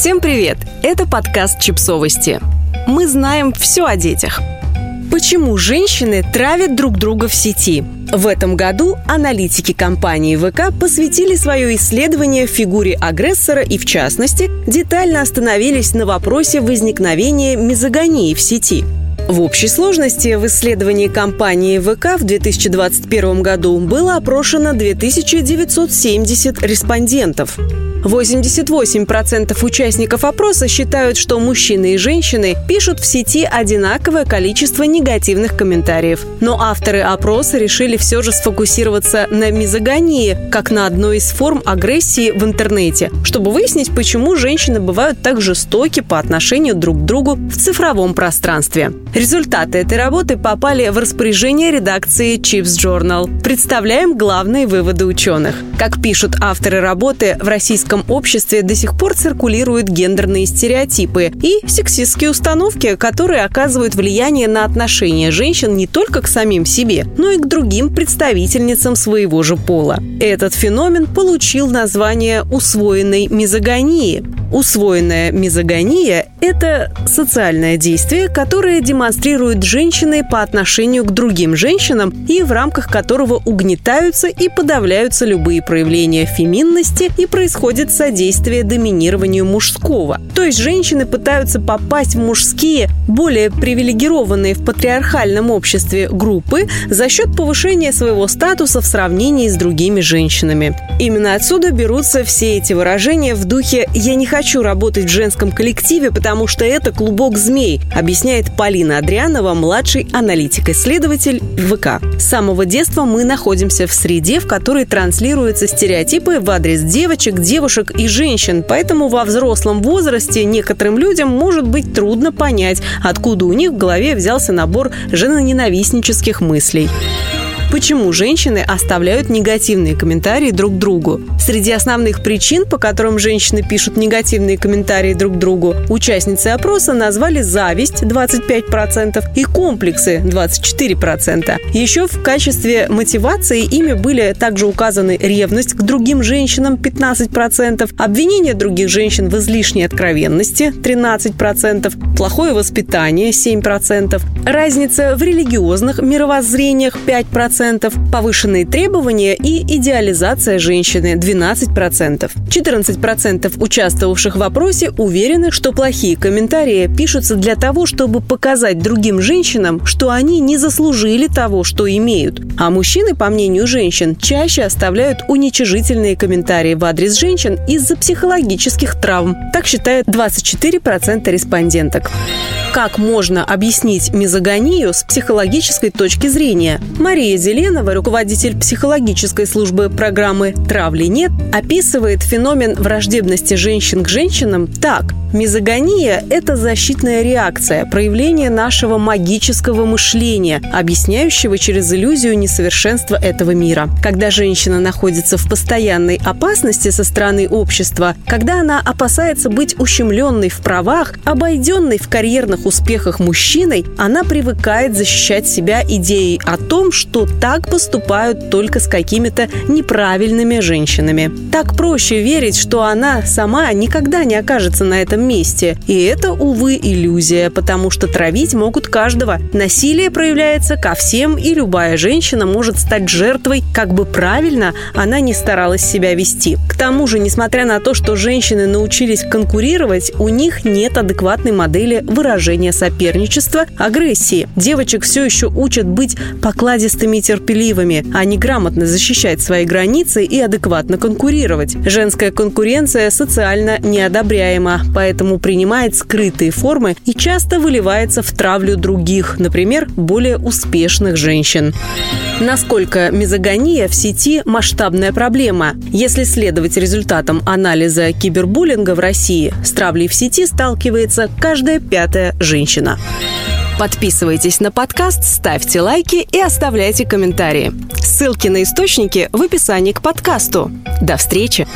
Всем привет! Это подкаст «Чипсовости». Мы знаем все о детях. Почему женщины травят друг друга в сети? В этом году аналитики компании ВК посвятили свое исследование фигуре агрессора и, в частности, детально остановились на вопросе возникновения мизогонии в сети – в общей сложности в исследовании компании ВК в 2021 году было опрошено 2970 респондентов. 88% участников опроса считают, что мужчины и женщины пишут в сети одинаковое количество негативных комментариев. Но авторы опроса решили все же сфокусироваться на мизогонии, как на одной из форм агрессии в интернете, чтобы выяснить, почему женщины бывают так жестоки по отношению друг к другу в цифровом пространстве. Результаты этой работы попали в распоряжение редакции Chips Journal. Представляем главные выводы ученых. Как пишут авторы работы, в российском обществе до сих пор циркулируют гендерные стереотипы и сексистские установки, которые оказывают влияние на отношения женщин не только к самим себе, но и к другим представительницам своего же пола. Этот феномен получил название усвоенной мизогонии. Усвоенная мизогония – это социальное действие, которое демонстрируют женщины по отношению к другим женщинам и в рамках которого угнетаются и подавляются любые проявления феминности и происходит содействие доминированию мужского. То есть женщины пытаются попасть в мужские, более привилегированные в патриархальном обществе группы за счет повышения своего статуса в сравнении с другими женщинами. Именно отсюда берутся все эти выражения в духе «я не хочу хочу работать в женском коллективе, потому что это клубок змей, объясняет Полина Адрианова, младший аналитик-исследователь ВК. С самого детства мы находимся в среде, в которой транслируются стереотипы в адрес девочек, девушек и женщин, поэтому во взрослом возрасте некоторым людям может быть трудно понять, откуда у них в голове взялся набор женоненавистнических мыслей. Почему женщины оставляют негативные комментарии друг другу? Среди основных причин, по которым женщины пишут негативные комментарии друг другу, участницы опроса назвали зависть 25% и комплексы 24%. Еще в качестве мотивации ими были также указаны ревность к другим женщинам 15%, обвинение других женщин в излишней откровенности 13%, плохое воспитание 7%, разница в религиозных мировоззрениях 5%, 12%, повышенные требования и идеализация женщины 12%. 14% участвовавших в опросе уверены, что плохие комментарии пишутся для того, чтобы показать другим женщинам, что они не заслужили того, что имеют. А мужчины, по мнению женщин, чаще оставляют уничижительные комментарии в адрес женщин из-за психологических травм. Так считает 24% респонденток. Как можно объяснить мизогонию с психологической точки зрения? Мария Зеленова, руководитель психологической службы программы «Травли нет», описывает феномен враждебности женщин к женщинам так. Мизогония – это защитная реакция, проявление нашего магического мышления, объясняющего через иллюзию несовершенства этого мира. Когда женщина находится в постоянной опасности со стороны общества, когда она опасается быть ущемленной в правах, обойденной в карьерных успехах мужчиной, она привыкает защищать себя идеей о том, что так поступают только с какими-то неправильными женщинами. Так проще верить, что она сама никогда не окажется на этом месте. И это, увы, иллюзия, потому что травить могут каждого. Насилие проявляется ко всем, и любая женщина может стать жертвой, как бы правильно она не старалась себя вести. К тому же, несмотря на то, что женщины научились конкурировать, у них нет адекватной модели выражения соперничества, агрессии. Девочек все еще учат быть покладистыми и терпеливыми, а не грамотно защищать свои границы и адекватно конкурировать. Женская конкуренция социально неодобряема, поэтому принимает скрытые формы и часто выливается в травлю других, например, более успешных женщин. Насколько мизогония в сети – масштабная проблема? Если следовать результатам анализа кибербуллинга в России, с травлей в сети сталкивается каждая пятая женщина. Подписывайтесь на подкаст, ставьте лайки и оставляйте комментарии. Ссылки на источники в описании к подкасту. До встречи!